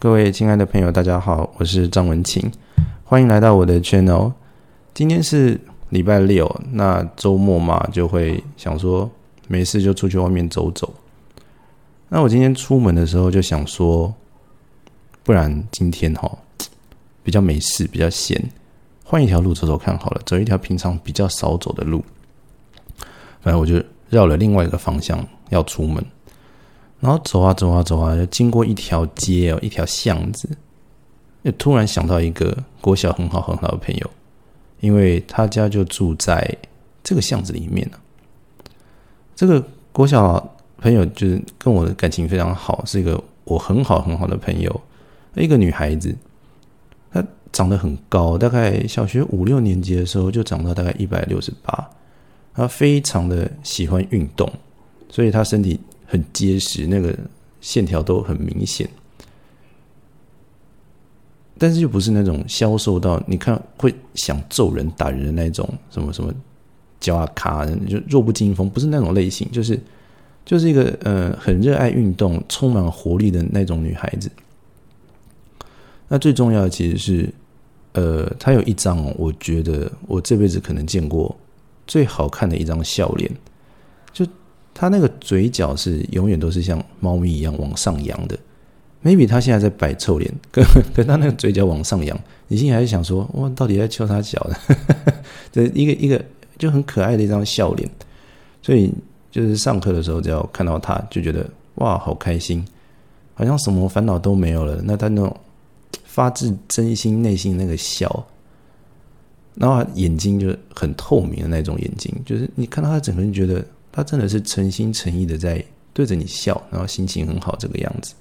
各位亲爱的朋友，大家好，我是张文琴，欢迎来到我的 channel。今天是礼拜六，那周末嘛，就会想说没事就出去外面走走。那我今天出门的时候就想说，不然今天哈比较没事，比较闲，换一条路走走看好了，走一条平常比较少走的路。反正我就绕了另外一个方向要出门。然后走啊走啊走啊，就经过一条街哦，一条巷子，就突然想到一个国小很好很好的朋友，因为他家就住在这个巷子里面呢。这个国小朋友就是跟我的感情非常好，是一个我很好很好的朋友，一个女孩子，她长得很高，大概小学五六年级的时候就长到大概一百六十八，她非常的喜欢运动，所以她身体。很结实，那个线条都很明显，但是又不是那种消瘦到你看会想揍人打人的那种，什么什么脚啊卡，就弱不禁风，不是那种类型，就是就是一个呃很热爱运动、充满活力的那种女孩子。那最重要的其实是，呃，她有一张我觉得我这辈子可能见过最好看的一张笑脸，就。他那个嘴角是永远都是像猫咪一样往上扬的，maybe 他现在在摆臭脸，跟跟他那个嘴角往上扬，你心里还是想说，哇，到底在敲他脚的？这一个一个就很可爱的一张笑脸，所以就是上课的时候，只要看到他就觉得哇，好开心，好像什么烦恼都没有了。那他那种发自真心内心那个笑，然后眼睛就很透明的那种眼睛，就是你看到他整个人觉得。他真的是诚心诚意的在对着你笑，然后心情很好这个样子。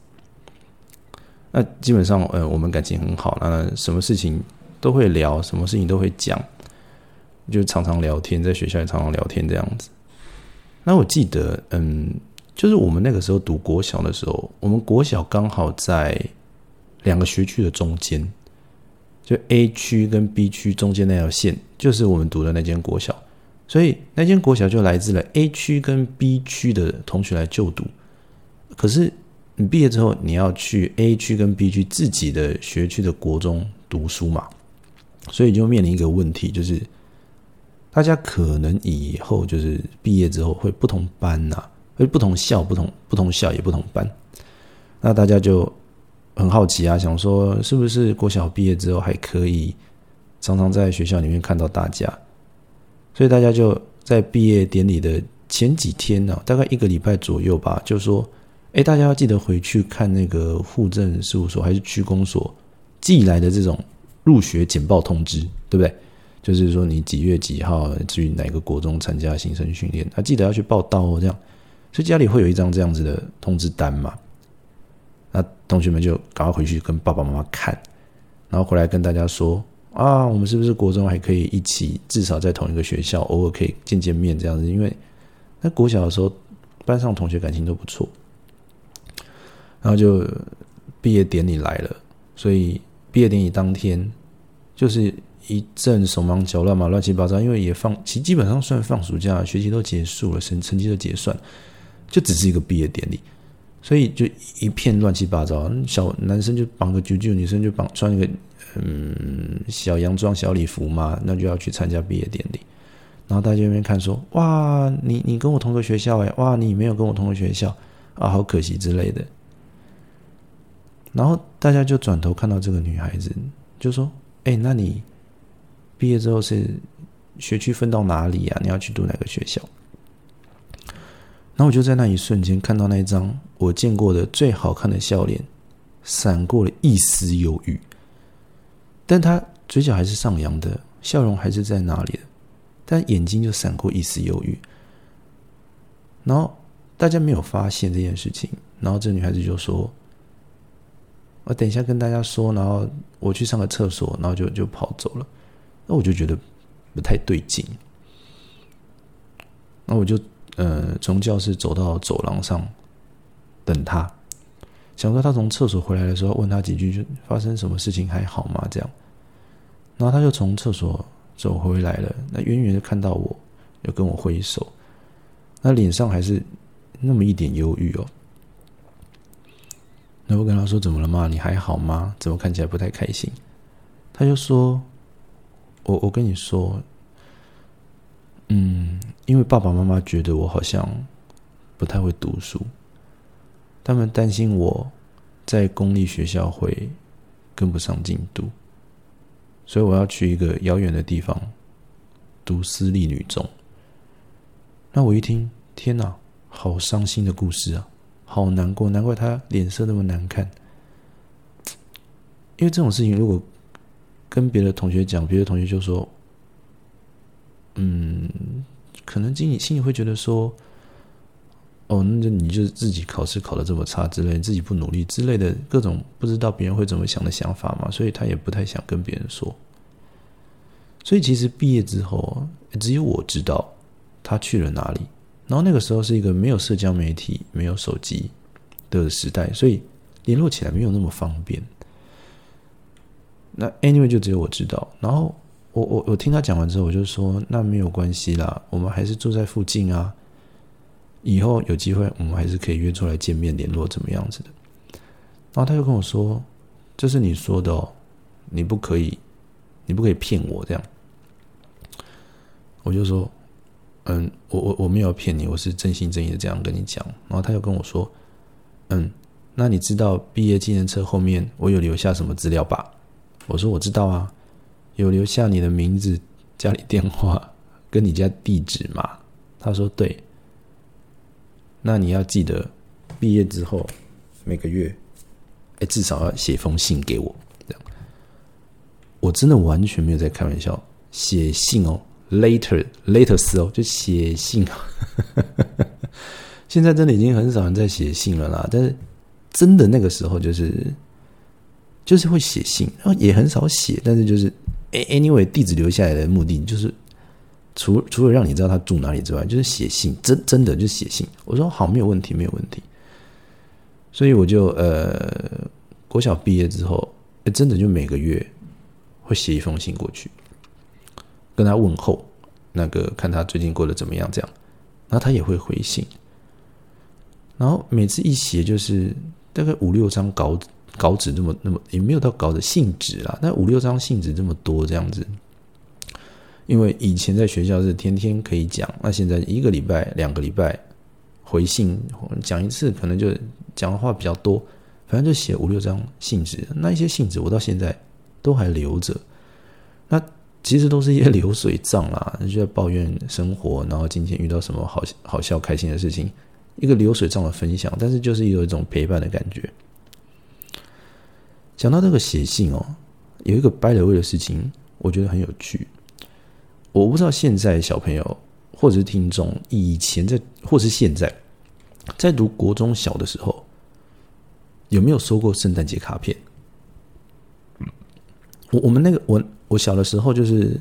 那基本上，呃，我们感情很好，那什么事情都会聊，什么事情都会讲，就常常聊天，在学校也常常聊天这样子。那我记得，嗯，就是我们那个时候读国小的时候，我们国小刚好在两个学区的中间，就 A 区跟 B 区中间那条线，就是我们读的那间国小。所以那间国小就来自了 A 区跟 B 区的同学来就读，可是你毕业之后你要去 A 区跟 B 区自己的学区的国中读书嘛，所以就面临一个问题，就是大家可能以后就是毕业之后会不同班呐，会不同校、不同不同校也不同班，那大家就很好奇啊，想说是不是国小毕业之后还可以常常在学校里面看到大家。所以大家就在毕业典礼的前几天呢，大概一个礼拜左右吧，就说：“哎，大家要记得回去看那个户政事务所还是区公所寄来的这种入学简报通知，对不对？就是说你几月几号去哪个国中参加新生训练，啊，记得要去报到哦。这样，所以家里会有一张这样子的通知单嘛？那同学们就赶快回去跟爸爸妈妈看，然后回来跟大家说。”啊，我们是不是国中还可以一起，至少在同一个学校，偶尔可以见见面这样子？因为那国小的时候，班上同学感情都不错，然后就毕业典礼来了，所以毕业典礼当天就是一阵手忙脚乱嘛，乱七八糟。因为也放，其基本上算放暑假，学期都结束了，成成绩都结算，就只是一个毕业典礼，所以就一片乱七八糟。小男生就绑个啾啾，女生就绑穿一个。嗯，小洋装、小礼服嘛，那就要去参加毕业典礼。然后大家那边看说：“哇，你你跟我同个学校哎，哇，你没有跟我同个学校啊，好可惜之类的。”然后大家就转头看到这个女孩子，就说：“哎，那你毕业之后是学区分到哪里啊？你要去读哪个学校？”然后我就在那一瞬间看到那张我见过的最好看的笑脸，闪过了一丝忧郁。但他嘴角还是上扬的，笑容还是在那里的，但眼睛就闪过一丝忧郁。然后大家没有发现这件事情，然后这女孩子就说：“我等一下跟大家说。”然后我去上个厕所，然后就就跑走了。那我就觉得不太对劲。那我就呃从教室走到走廊上等他。想说他从厕所回来的时候问他几句，就发生什么事情还好吗？这样，然后他就从厕所走回来了，那远远的看到我，又跟我挥手，那脸上还是那么一点忧郁哦。那我跟他说：“怎么了嘛？你还好吗？怎么看起来不太开心？”他就说：“我我跟你说，嗯，因为爸爸妈妈觉得我好像不太会读书，他们担心我在公立学校会跟不上进度，所以我要去一个遥远的地方读私立女中。”那我一听，天哪，好伤心的故事啊，好难过，难怪他脸色那么难看。因为这种事情，如果跟别的同学讲，别的同学就说：“嗯，可能心里心里会觉得说，哦，那就你就是自己考试考的这么差之类，自己不努力之类的各种不知道别人会怎么想的想法嘛，所以他也不太想跟别人说。所以其实毕业之后，只有我知道。他去了哪里？然后那个时候是一个没有社交媒体、没有手机的时代，所以联络起来没有那么方便。那 anyway 就只有我知道。然后我我我听他讲完之后，我就说那没有关系啦，我们还是住在附近啊。以后有机会，我们还是可以约出来见面联络，怎么样子的？然后他就跟我说：“这是你说的哦，你不可以，你不可以骗我这样。”我就说。嗯，我我我没有骗你，我是真心真意的这样跟你讲。然后他又跟我说：“嗯，那你知道毕业纪念册后面我有留下什么资料吧？”我说：“我知道啊，有留下你的名字、家里电话跟你家地址嘛。”他说：“对。”那你要记得，毕业之后每个月，哎，至少要写封信给我。这样，我真的完全没有在开玩笑，写信哦。Later, latest 哦，就写信。现在真的已经很少人在写信了啦。但是真的那个时候，就是就是会写信，然后也很少写。但是就是 anyway，地址留下来的目的就是除除了让你知道他住哪里之外，就是写信。真真的就写信。我说好，没有问题，没有问题。所以我就呃，国小毕业之后，真的就每个月会写一封信过去。跟他问候，那个看他最近过得怎么样，这样，然后他也会回信，然后每次一写就是大概五六张稿稿纸，那么那么也没有到稿的信纸啦，那五六张信纸这么多这样子，因为以前在学校是天天可以讲，那现在一个礼拜、两个礼拜回信讲一次，可能就讲的话比较多，反正就写五六张信纸，那一些信纸我到现在都还留着，那。其实都是一些流水账啦，就在抱怨生活，然后今天遇到什么好好笑、开心的事情，一个流水账的分享。但是就是有一种陪伴的感觉。讲到这个写信哦，有一个掰了味的事情，我觉得很有趣。我不知道现在小朋友或者是听众，以前在或是现在在读国中小的时候，有没有收过圣诞节卡片？我我们那个我。我小的时候就是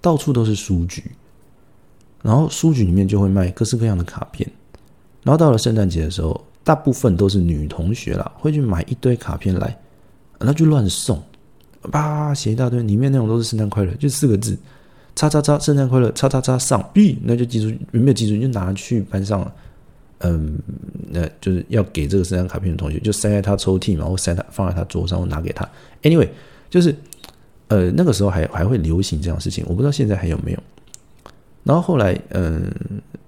到处都是书局，然后书局里面就会卖各式各样的卡片，然后到了圣诞节的时候，大部分都是女同学啦，会去买一堆卡片来，那就乱送，叭写一大堆，里面内容都是圣诞快乐，就四个字，叉叉叉圣诞快乐，叉叉叉上，B 那就记住，有没有记住就拿去班上，嗯，那就是要给这个圣诞卡片的同学，就塞在他抽屉嘛，或塞他放在他桌上，或拿给他，anyway 就是。呃，那个时候还还会流行这样事情，我不知道现在还有没有。然后后来，嗯，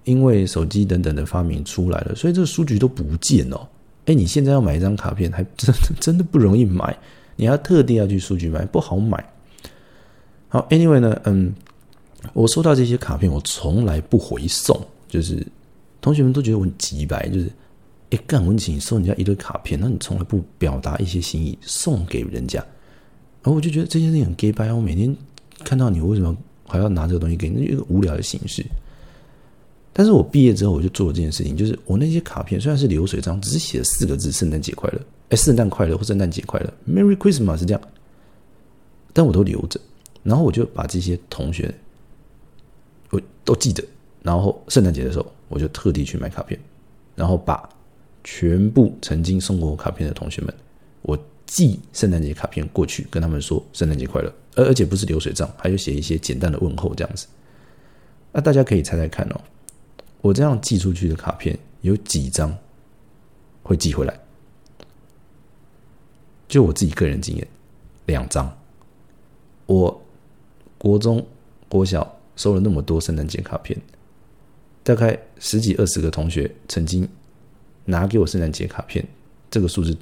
因为手机等等的发明出来了，所以这个书局都不见了。哎，你现在要买一张卡片，还真真的不容易买，你要特地要去书局买，不好买。好，anyway 呢，嗯，我收到这些卡片，我从来不回送，就是同学们都觉得我很急白，就是哎，干文请收人家一堆卡片，那你从来不表达一些心意送给人家。然后我就觉得这件事情很 gay 白，我每天看到你，为什么还要拿这个东西给你？一个无聊的形式。但是我毕业之后，我就做了这件事情，就是我那些卡片虽然是流水账，只是写了四个字“圣诞节快乐”，哎，圣诞快乐或圣诞节快乐，Merry Christmas 是这样，但我都留着。然后我就把这些同学都记得，然后圣诞节的时候，我就特地去买卡片，然后把全部曾经送过我卡片的同学们，我。寄圣诞节卡片过去，跟他们说圣诞节快乐，而而且不是流水账，还有写一些简单的问候这样子。那大家可以猜猜看哦，我这样寄出去的卡片有几张会寄回来？就我自己个人经验，两张。我国中、国小收了那么多圣诞节卡片，大概十几二十个同学曾经拿给我圣诞节卡片，这个数字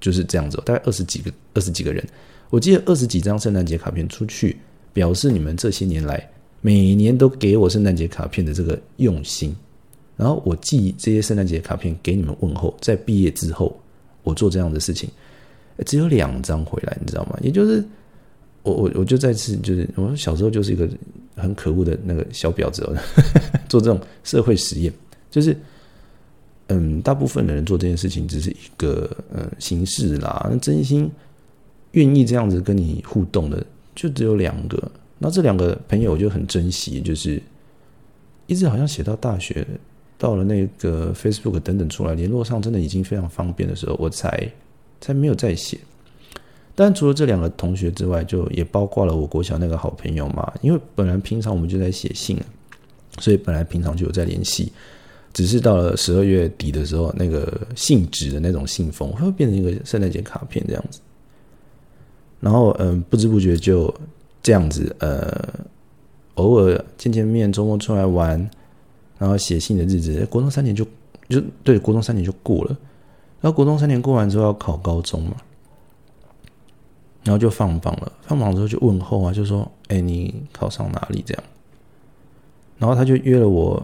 就是这样子，大概二十几个、二十几个人。我记得二十几张圣诞节卡片出去，表示你们这些年来每年都给我圣诞节卡片的这个用心。然后我寄这些圣诞节卡片给你们问候，在毕业之后，我做这样的事情，只有两张回来，你知道吗？也就是我我我就再次就是我小时候就是一个很可恶的那个小婊子，做这种社会实验，就是嗯，大部分的人做这件事情只是一个呃形式啦，真心。愿意这样子跟你互动的，就只有两个。那这两个朋友我就很珍惜，就是一直好像写到大学，到了那个 Facebook 等等出来，联络上真的已经非常方便的时候，我才才没有再写。但除了这两个同学之外，就也包括了我国小那个好朋友嘛。因为本来平常我们就在写信，所以本来平常就有在联系，只是到了十二月底的时候，那个信纸的那种信封会变成一个圣诞节卡片这样子。然后，嗯，不知不觉就这样子，呃，偶尔见见面，周末出来玩，然后写信的日子，国中三年就就对，国中三年就过了。然后国中三年过完之后要考高中嘛，然后就放榜了。放榜之后就问候啊，就说：“哎，你考上哪里？”这样。然后他就约了我，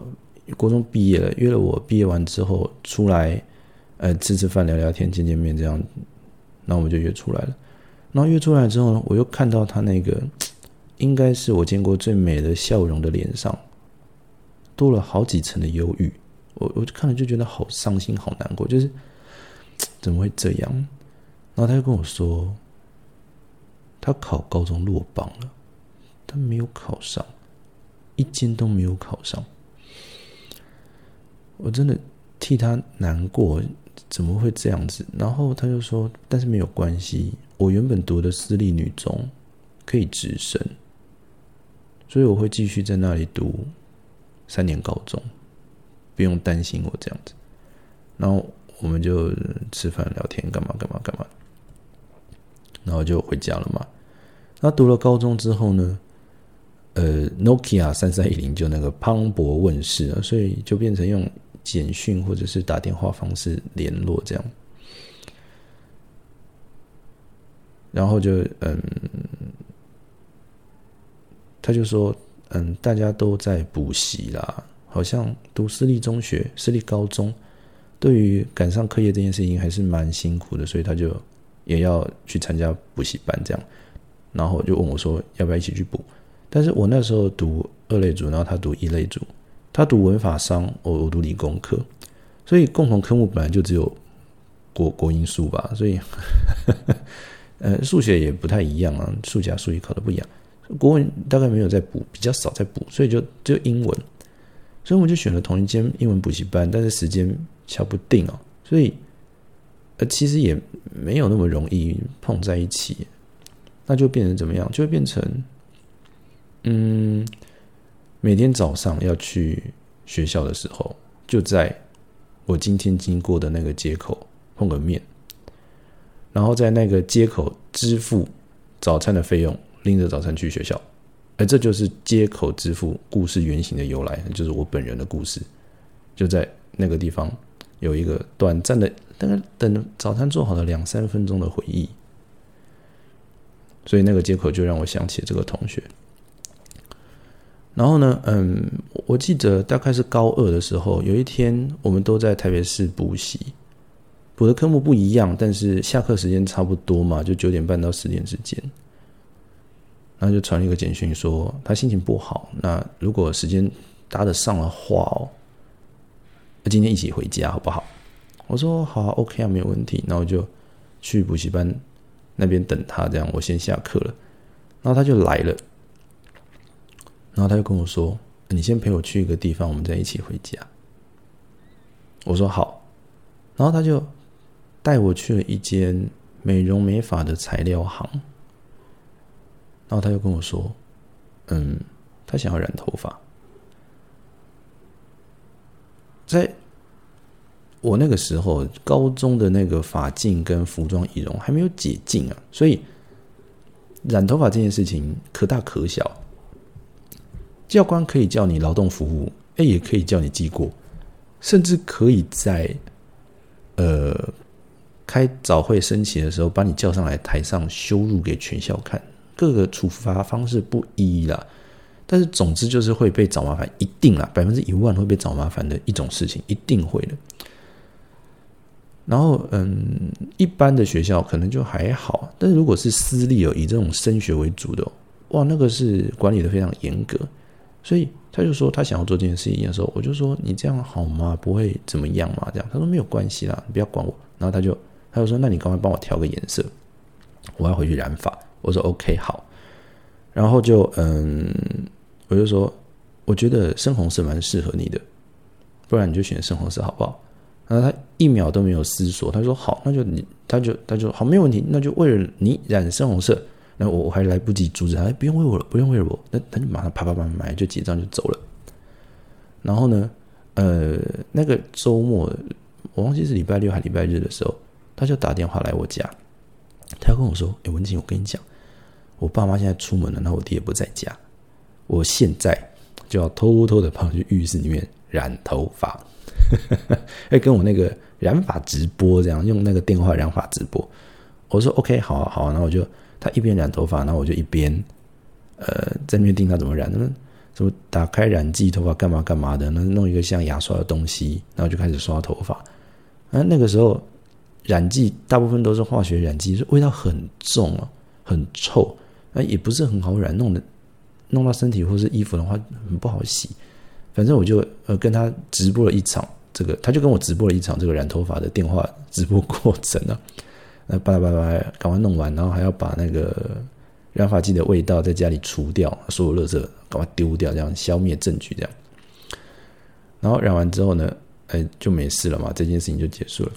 国中毕业了，约了我毕业完之后出来，呃，吃吃饭、聊聊天、见见面，这样，那我们就约出来了。然后约出来之后呢，我又看到他那个，应该是我见过最美的笑容的脸上，多了好几层的忧郁。我我就看了就觉得好伤心、好难过，就是 怎么会这样？然后他就跟我说，他考高中落榜了，他没有考上，一间都没有考上。我真的替他难过，怎么会这样子？然后他就说，但是没有关系。我原本读的私立女中可以直升，所以我会继续在那里读三年高中，不用担心我这样子。然后我们就吃饭聊天，干嘛干嘛干嘛，然后就回家了嘛。那读了高中之后呢，呃，Nokia 三三一零就那个磅礴问世了，所以就变成用简讯或者是打电话方式联络这样。然后就嗯，他就说嗯，大家都在补习啦，好像读私立中学、私立高中，对于赶上课业这件事情还是蛮辛苦的，所以他就也要去参加补习班这样。然后就问我说要不要一起去补？但是我那时候读二类组，然后他读一类组，他读文法商，我我读理工科，所以共同科目本来就只有国国英数吧，所以。呃，数学也不太一样啊，数甲、数乙考的不一样。国文大概没有在补，比较少在补，所以就只有英文。所以我们就选了同一间英文补习班，但是时间敲不定哦，所以呃，其实也没有那么容易碰在一起。那就变成怎么样？就会变成，嗯，每天早上要去学校的时候，就在我今天经过的那个街口碰个面。然后在那个街口支付早餐的费用，拎着早餐去学校，而这就是街口支付故事原型的由来，就是我本人的故事，就在那个地方有一个短暂的，大概等早餐做好了两三分钟的回忆，所以那个接口就让我想起这个同学。然后呢，嗯，我记得大概是高二的时候，有一天我们都在台北市补习。补的科目不一样，但是下课时间差不多嘛，就九点半到十点之间。然后就传了一个简讯说他心情不好，那如果时间搭得上的话哦，那今天一起回家好不好？我说好，OK 啊，没有问题。然后就去补习班那边等他，这样我先下课了。然后他就来了，然后他就跟我说：“你先陪我去一个地方，我们再一起回家。”我说好，然后他就。带我去了一间美容美发的材料行，然后他就跟我说：“嗯，他想要染头发。”在我那个时候高中的那个发禁跟服装仪容还没有解禁啊，所以染头发这件事情可大可小。教官可以叫你劳动服务，哎，也可以叫你记过，甚至可以在呃开早会升旗的时候把你叫上来台上羞辱给全校看。各个处罚方式不一啦，但是总之就是会被找麻烦，一定啦，百分之一万会被找麻烦的一种事情，一定会的。然后，嗯，一般的学校可能就还好，但是如果是私立哦，以这种升学为主的，哇，那个是管理的非常严格。所以他就说他想要做这件事情的时候，我就说你这样好吗？不会怎么样嘛？这样他说没有关系啦，你不要管我。然后他就他就说那你赶快帮我调个颜色，我要回去染发。我说 OK 好，然后就嗯，我就说我觉得深红色蛮适合你的，不然你就选深红色好不好？然后他一秒都没有思索，他说好，那就你他就他就好没有问题，那就为了你染深红色。那我我还来不及阻止他，不用为我了，不用为我，那他就马上啪啪啪买就结账就走了。然后呢，呃，那个周末我忘记是礼拜六还礼拜日的时候，他就打电话来我家，他跟我说：“哎，文静，我跟你讲，我爸妈现在出门了，那我爹也不在家，我现在就要偷偷的跑去浴室里面染头发，哎，跟我那个染发直播这样，用那个电话染发直播。”我说：“OK，好，好啊。”然后我就。他一边染头发，然后我就一边，呃，在那边盯他怎么染。那什么打开染剂，头发干嘛干嘛的？那弄一个像牙刷的东西，然后就开始刷头发。啊，那个时候染剂大部分都是化学染剂，味道很重啊，很臭。啊，也不是很好染，弄的弄到身体或是衣服的话很不好洗。反正我就呃跟他直播了一场，这个他就跟我直播了一场这个染头发的电话直播过程啊。那巴拉巴拉，赶快弄完，然后还要把那个染发剂的味道在家里除掉，所有垃圾赶快丢掉，这样消灭证据，这样。然后染完之后呢，哎，就没事了嘛，这件事情就结束了。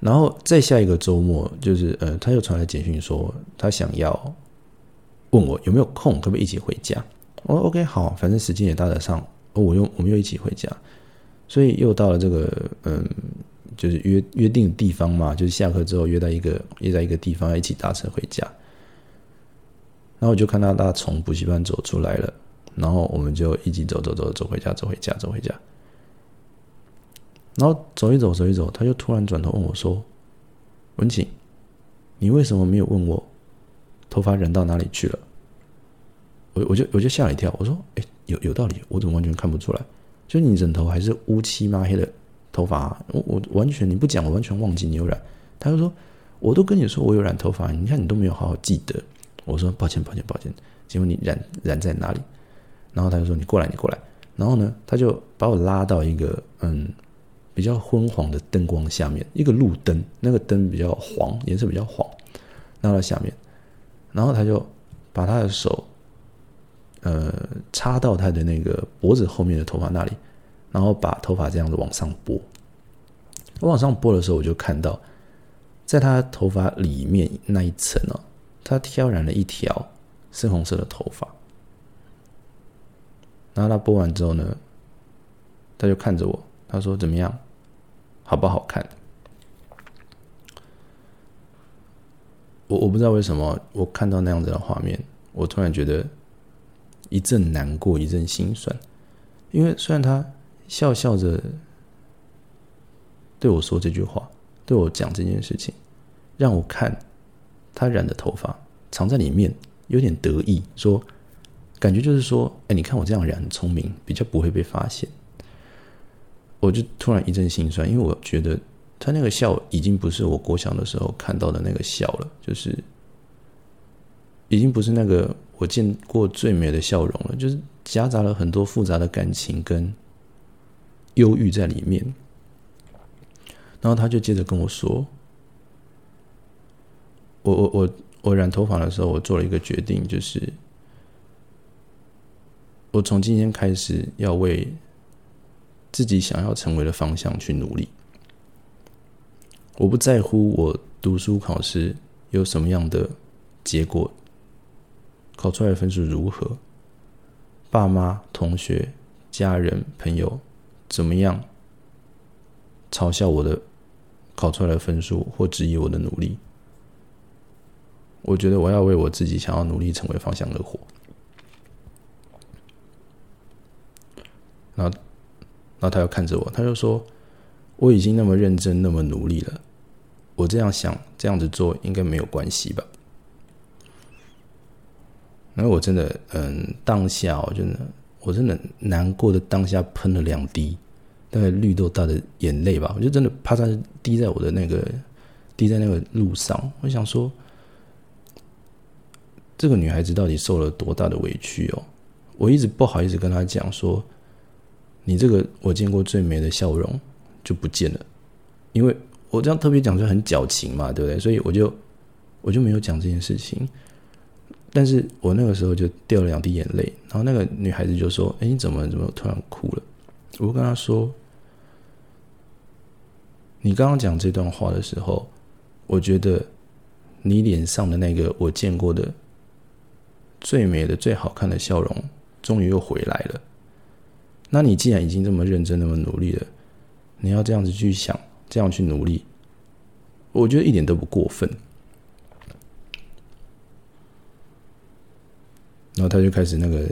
然后再下一个周末，就是呃，他又传来简讯说，他想要问我有没有空，可不可以一起回家。我说 OK，好，反正时间也搭得上，我又我们又一起回家，所以又到了这个嗯。就是约约定的地方嘛，就是下课之后约在一个约在一个地方，一起搭车回家。然后我就看到他从补习班走出来了，然后我们就一起走走走走回家，走回家，走回家。然后走一走，走一走，他就突然转头问我说：“文景，你为什么没有问我头发染到哪里去了？”我我就我就吓了一跳，我说：“哎，有有道理，我怎么完全看不出来？就你枕头还是乌漆嘛黑的。”头发，我我完全你不讲，我完全忘记你有染。他就说，我都跟你说我有染头发，你看你都没有好好记得。我说抱歉抱歉抱歉，请问你染染在哪里？然后他就说你过来你过来。然后呢，他就把我拉到一个嗯比较昏黄的灯光下面，一个路灯，那个灯比较黄，颜色比较黄，拉到下面。然后他就把他的手呃插到他的那个脖子后面的头发那里。然后把头发这样子往上拨，我往上拨的时候，我就看到，在他头发里面那一层哦，他挑染了一条深红色的头发。然后他拨完之后呢，他就看着我，他说：“怎么样，好不好看？”我我不知道为什么，我看到那样子的画面，我突然觉得一阵难过，一阵心酸，因为虽然他。笑笑着对我说这句话，对我讲这件事情，让我看他染的头发藏在里面，有点得意，说感觉就是说，哎，你看我这样染很聪明，比较不会被发现。我就突然一阵心酸，因为我觉得他那个笑已经不是我国小的时候看到的那个笑了，就是已经不是那个我见过最美的笑容了，就是夹杂了很多复杂的感情跟。忧郁在里面，然后他就接着跟我说：“我我我我染头发的时候，我做了一个决定，就是我从今天开始要为自己想要成为的方向去努力。我不在乎我读书考试有什么样的结果，考出来的分数如何，爸妈、同学、家人、朋友。”怎么样嘲笑我的考出来的分数或质疑我的努力。我觉得我要为我自己想要努力成为方向而活。然后，然后他又看着我，他就说：“我已经那么认真，那么努力了，我这样想，这样子做应该没有关系吧？”然后我真的，嗯，当下我真的，我真的难过的当下喷了两滴，大概绿豆大的眼泪吧，我就真的啪嚓滴在我的那个滴在那个路上。我想说，这个女孩子到底受了多大的委屈哦？我一直不好意思跟她讲说。你这个我见过最美的笑容就不见了，因为我这样特别讲就很矫情嘛，对不对？所以我就我就没有讲这件事情。但是我那个时候就掉了两滴眼泪，然后那个女孩子就说：“哎，你怎么怎么突然哭了？”我跟她说：“你刚刚讲这段话的时候，我觉得你脸上的那个我见过的最美的、最好看的笑容，终于又回来了。”那你既然已经这么认真、那么努力了，你要这样子去想，这样去努力，我觉得一点都不过分。然后他就开始那个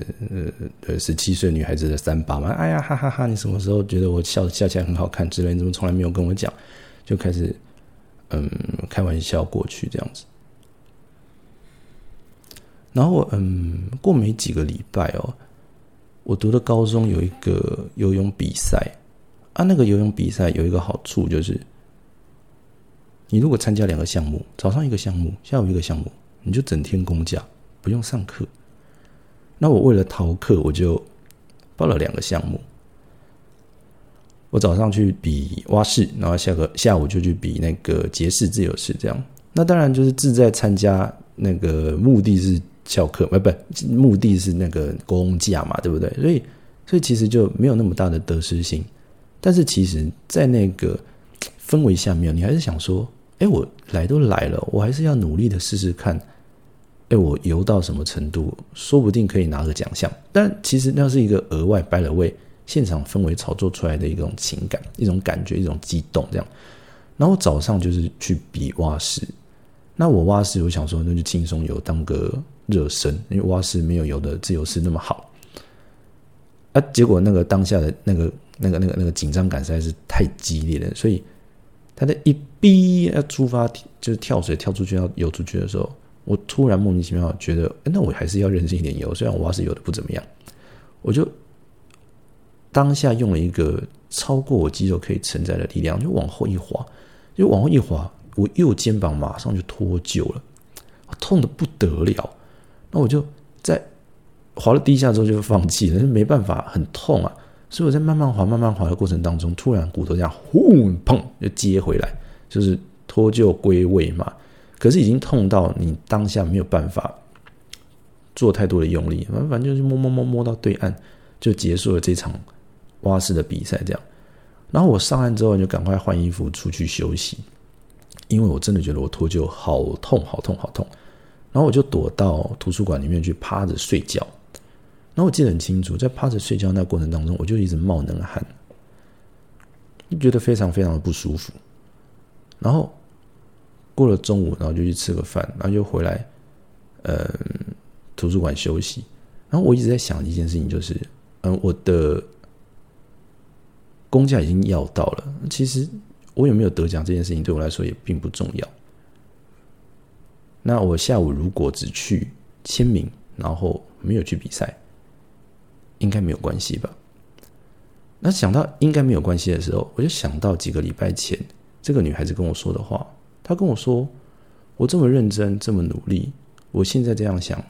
呃十七岁女孩子的三八嘛，哎呀哈哈哈！你什么时候觉得我笑笑起来很好看之类？你怎么从来没有跟我讲？就开始嗯开玩笑过去这样子。然后嗯过没几个礼拜哦。我读的高中有一个游泳比赛啊，那个游泳比赛有一个好处就是，你如果参加两个项目，早上一个项目，下午一个项目，你就整天公假，不用上课。那我为了逃课，我就报了两个项目。我早上去比蛙式，然后下个下午就去比那个蝶式、自由式，这样。那当然就是志在参加，那个目的是。翘课，不，不，目的是那个公假嘛，对不对？所以，所以其实就没有那么大的得失心。但是，其实，在那个氛围下面，你还是想说，哎，我来都来了，我还是要努力的试试看，哎，我游到什么程度，说不定可以拿个奖项。但其实那是一个额外掰了位，现场氛围炒作出来的一种情感、一种感觉、一种激动这样。然后早上就是去比蛙式，那我蛙式，我想说，那就轻松游，当个。热身，因为蛙式没有游的自由式那么好，啊，结果那个当下的那个那个那个那个紧张感实在是太激烈了，所以他在一逼要出发就是跳水跳出去要游出去的时候，我突然莫名其妙觉得，那我还是要认真一点游，虽然我蛙是游的不怎么样，我就当下用了一个超过我肌肉可以承载的力量，就往后一滑，就往后一滑，我右肩膀马上就脱臼了，痛的不得了。那我就在滑了第一下之后就放弃了，没办法，很痛啊！所以我在慢慢滑、慢慢滑的过程当中，突然骨头这样轰砰就接回来，就是脱臼归位嘛。可是已经痛到你当下没有办法做太多的用力，反正就是摸摸摸摸到对岸就结束了这场蛙式的比赛。这样，然后我上岸之后就赶快换衣服出去休息，因为我真的觉得我脱臼好痛、好痛、好痛。然后我就躲到图书馆里面去趴着睡觉，然后我记得很清楚，在趴着睡觉那过程当中，我就一直冒冷汗，就觉得非常非常的不舒服。然后过了中午，然后就去吃个饭，然后就回来，呃，图书馆休息。然后我一直在想一件事情，就是，嗯，我的公价已经要到了，其实我有没有得奖这件事情对我来说也并不重要。那我下午如果只去签名，然后没有去比赛，应该没有关系吧？那想到应该没有关系的时候，我就想到几个礼拜前这个女孩子跟我说的话。他跟我说：“我这么认真，这么努力，我现在这样想，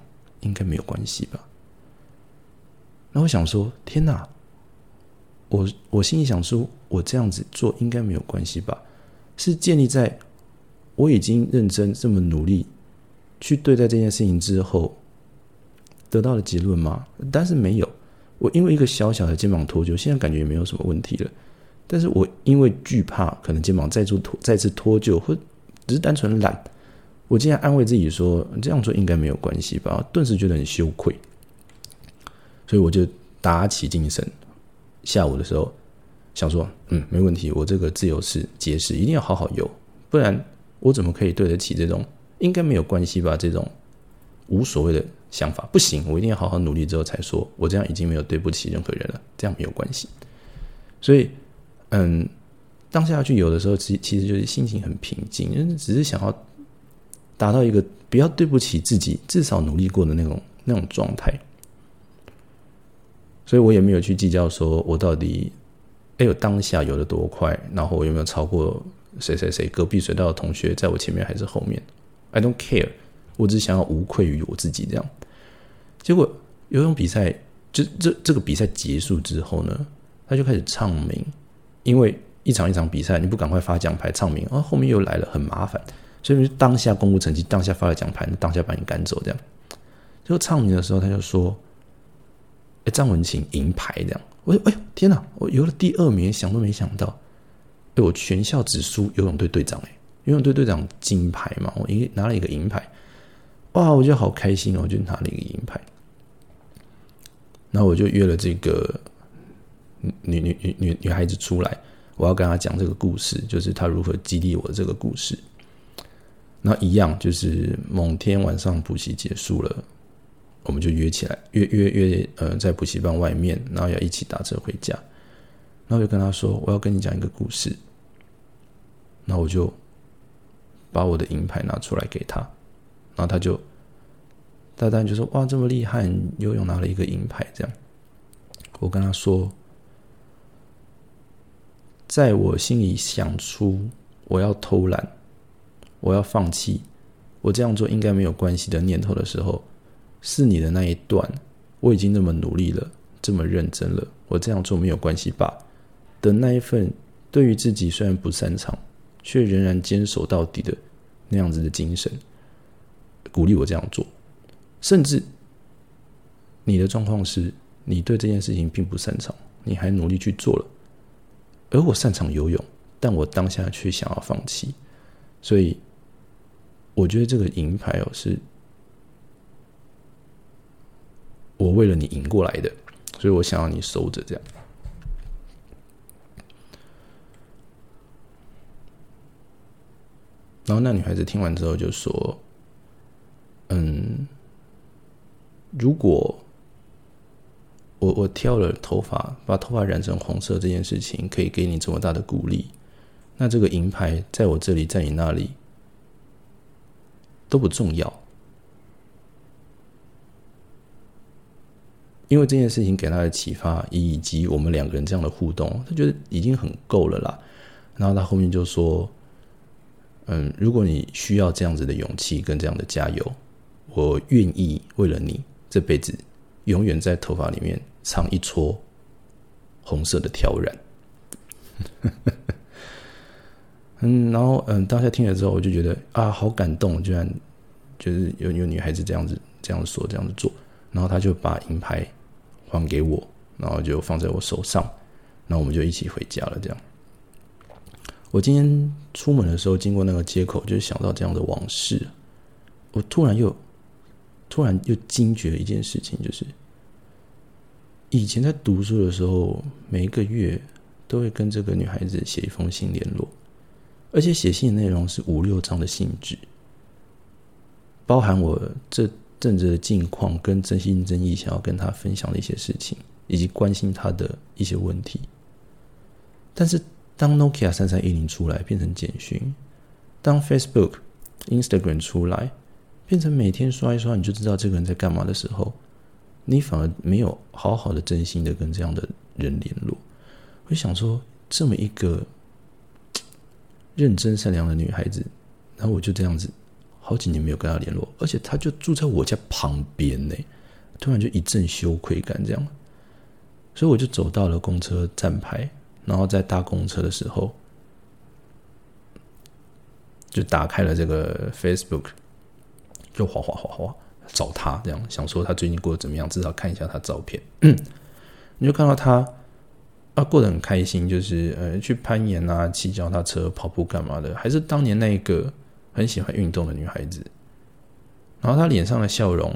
应该没有关系吧？”那我想说：“天哪！”我我心里想说：“我这样子做应该没有关系吧？”是建立在我已经认真这么努力。去对待这件事情之后，得到的结论吗？但是没有。我因为一个小小的肩膀脱臼，现在感觉也没有什么问题了。但是我因为惧怕可能肩膀再次脱再次脱臼，或只是单纯懒，我竟然安慰自己说这样做应该没有关系吧。顿时觉得很羞愧，所以我就打起精神。下午的时候想说，嗯，没问题，我这个自由式节式一定要好好游，不然我怎么可以对得起这种应该没有关系吧？这种无所谓的想法不行，我一定要好好努力之后才说，我这样已经没有对不起任何人了，这样没有关系。所以，嗯，当下去游的时候，其其实就是心情很平静，只是想要达到一个不要对不起自己，至少努力过的那种那种状态。所以我也没有去计较说我到底。哎，呦当下游的多快，然后我有没有超过谁谁谁隔壁水道的同学，在我前面还是后面？I don't care，我只想要无愧于我自己这样。结果游泳比赛就这这个比赛结束之后呢，他就开始唱名，因为一场一场比赛你不赶快发奖牌唱名啊，后面又来了很麻烦，所以当下公布成绩，当下发了奖牌，当下把你赶走这样。就唱名的时候，他就说：“哎，张文琴银牌这样。”我哎呦天哪！我游了第二名，想都没想到。哎，我全校只输游泳队队长哎，游泳队队长金牌嘛，我一拿了一个银牌。哇，我觉得好开心哦，我就拿了一个银牌。然后我就约了这个女女女女女孩子出来，我要跟他讲这个故事，就是他如何激励我的这个故事。那一样就是某天晚上补习结束了。我们就约起来，约约约，呃，在补习班外面，然后要一起打车回家。然后就跟他说：“我要跟你讲一个故事。”那我就把我的银牌拿出来给他，然后他就，大丹就说：“哇，这么厉害，游泳拿了一个银牌。”这样，我跟他说：“在我心里想出我要偷懒，我要放弃，我这样做应该没有关系的念头的时候。”是你的那一段，我已经那么努力了，这么认真了，我这样做没有关系吧？的那一份对于自己虽然不擅长，却仍然坚守到底的那样子的精神，鼓励我这样做。甚至你的状况是，你对这件事情并不擅长，你还努力去做了，而我擅长游泳，但我当下却想要放弃。所以，我觉得这个银牌哦是。我为了你赢过来的，所以我想要你收着这样。然后那女孩子听完之后就说：“嗯，如果我我挑了头发，把头发染成红色这件事情，可以给你这么大的鼓励，那这个银牌在我这里，在你那里都不重要。”因为这件事情给他的启发，以及我们两个人这样的互动，他觉得已经很够了啦。然后他后面就说：“嗯，如果你需要这样子的勇气跟这样的加油，我愿意为了你这辈子永远在头发里面藏一撮红色的挑染。”嗯，然后嗯，当下听了之后，我就觉得啊，好感动，居然就是有有女孩子这样子这样说这样子做，然后他就把银牌。还给我，然后就放在我手上，然后我们就一起回家了。这样，我今天出门的时候经过那个街口，就想到这样的往事。我突然又突然又惊觉一件事情，就是以前在读书的时候，每一个月都会跟这个女孩子写一封信联络，而且写信的内容是五六张的信纸，包含我这。政治的境况跟真心真意想要跟他分享的一些事情，以及关心他的一些问题。但是当 Nokia 三三一零出来变成简讯，当 Facebook、Instagram 出来变成每天刷一刷你就知道这个人在干嘛的时候，你反而没有好好的真心的跟这样的人联络。我想说，这么一个认真善良的女孩子，然后我就这样子。好几年没有跟她联络，而且她就住在我家旁边呢。突然就一阵羞愧感，这样，所以我就走到了公车站牌，然后在搭公车的时候，就打开了这个 Facebook，就哗哗哗哗找他，这样想说他最近过得怎么样，至少看一下他照片。你就看到他啊，过得很开心，就是呃，去攀岩啊，骑脚踏车、跑步干嘛的，还是当年那个。很喜欢运动的女孩子，然后她脸上的笑容，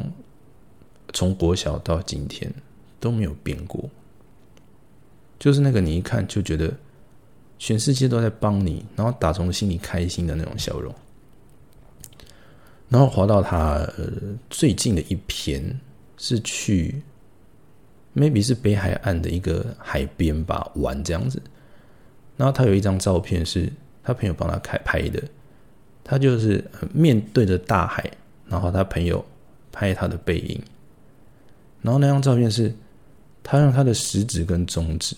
从国小到今天都没有变过，就是那个你一看就觉得全世界都在帮你，然后打从心里开心的那种笑容。然后滑到他呃最近的一篇是去，maybe 是北海岸的一个海边吧玩这样子。然后他有一张照片是他朋友帮他开拍的，他就是面对着大海，然后他朋友拍他的背影。然后那张照片是他用他的食指跟中指，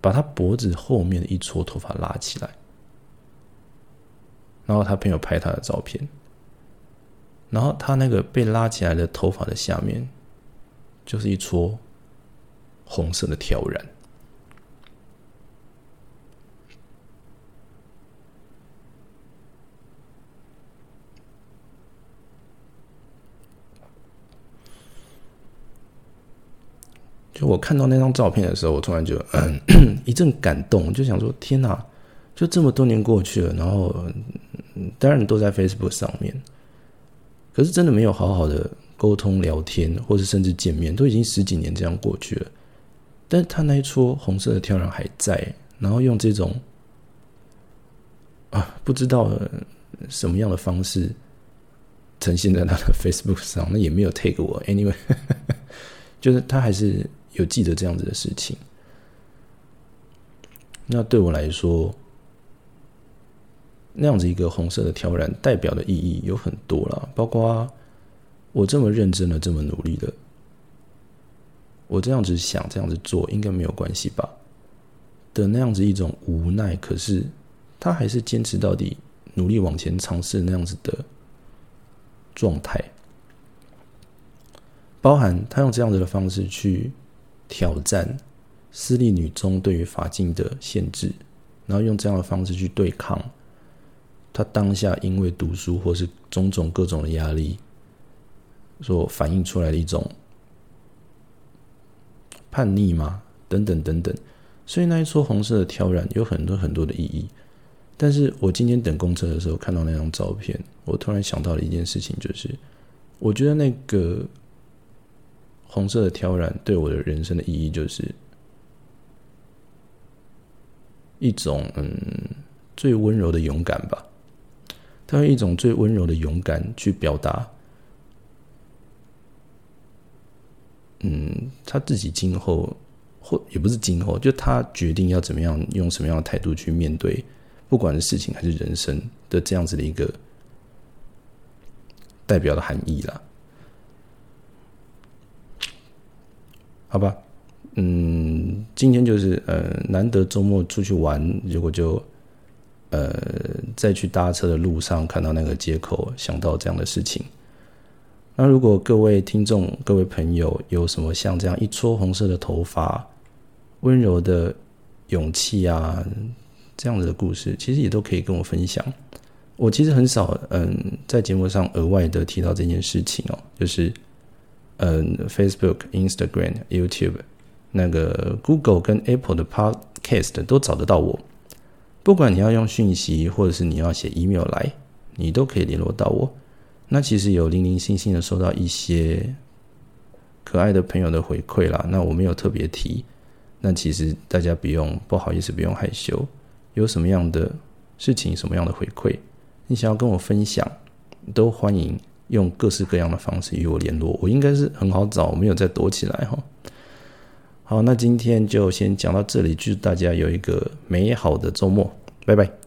把他脖子后面的一撮头发拉起来。然后他朋友拍他的照片，然后他那个被拉起来的头发的下面，就是一撮红色的挑染。就我看到那张照片的时候，我突然就嗯 一阵感动，就想说：天哪！就这么多年过去了，然后当然都在 Facebook 上面，可是真的没有好好的沟通聊天，或者甚至见面，都已经十几年这样过去了。但他那一撮红色的挑染还在，然后用这种啊不知道什么样的方式呈现在他的 Facebook 上，那也没有 take 我，anyway，就是他还是有记得这样子的事情。那对我来说。那样子一个红色的挑染代表的意义有很多了，包括我这么认真的、这么努力的，我这样子想、这样子做应该没有关系吧？的那样子一种无奈，可是他还是坚持到底，努力往前尝试那样子的状态，包含他用这样子的方式去挑战私立女中对于法禁的限制，然后用这样的方式去对抗。他当下因为读书或是种种各种的压力，所反映出来的一种叛逆吗？等等等等，所以那一撮红色的挑染有很多很多的意义。但是我今天等公车的时候看到那张照片，我突然想到了一件事情，就是我觉得那个红色的挑染对我的人生的意义，就是一种嗯最温柔的勇敢吧。他用一种最温柔的勇敢去表达，嗯，他自己今后或也不是今后，就他决定要怎么样用什么样的态度去面对，不管是事情还是人生的这样子的一个代表的含义啦。好吧，嗯，今天就是呃难得周末出去玩，结果就。呃，在去搭车的路上看到那个街口，想到这样的事情。那如果各位听众、各位朋友有什么像这样一撮红色的头发、温柔的勇气啊，这样子的故事，其实也都可以跟我分享。我其实很少嗯在节目上额外的提到这件事情哦，就是嗯 Facebook、Instagram、YouTube、那个 Google 跟 Apple 的 Podcast 都找得到我。不管你要用讯息，或者是你要写 email 来，你都可以联络到我。那其实有零零星星的收到一些可爱的朋友的回馈啦。那我没有特别提，那其实大家不用不好意思，不用害羞。有什么样的事情，什么样的回馈，你想要跟我分享，都欢迎用各式各样的方式与我联络。我应该是很好找，没有再躲起来哈。好，那今天就先讲到这里，祝大家有一个美好的周末，拜拜。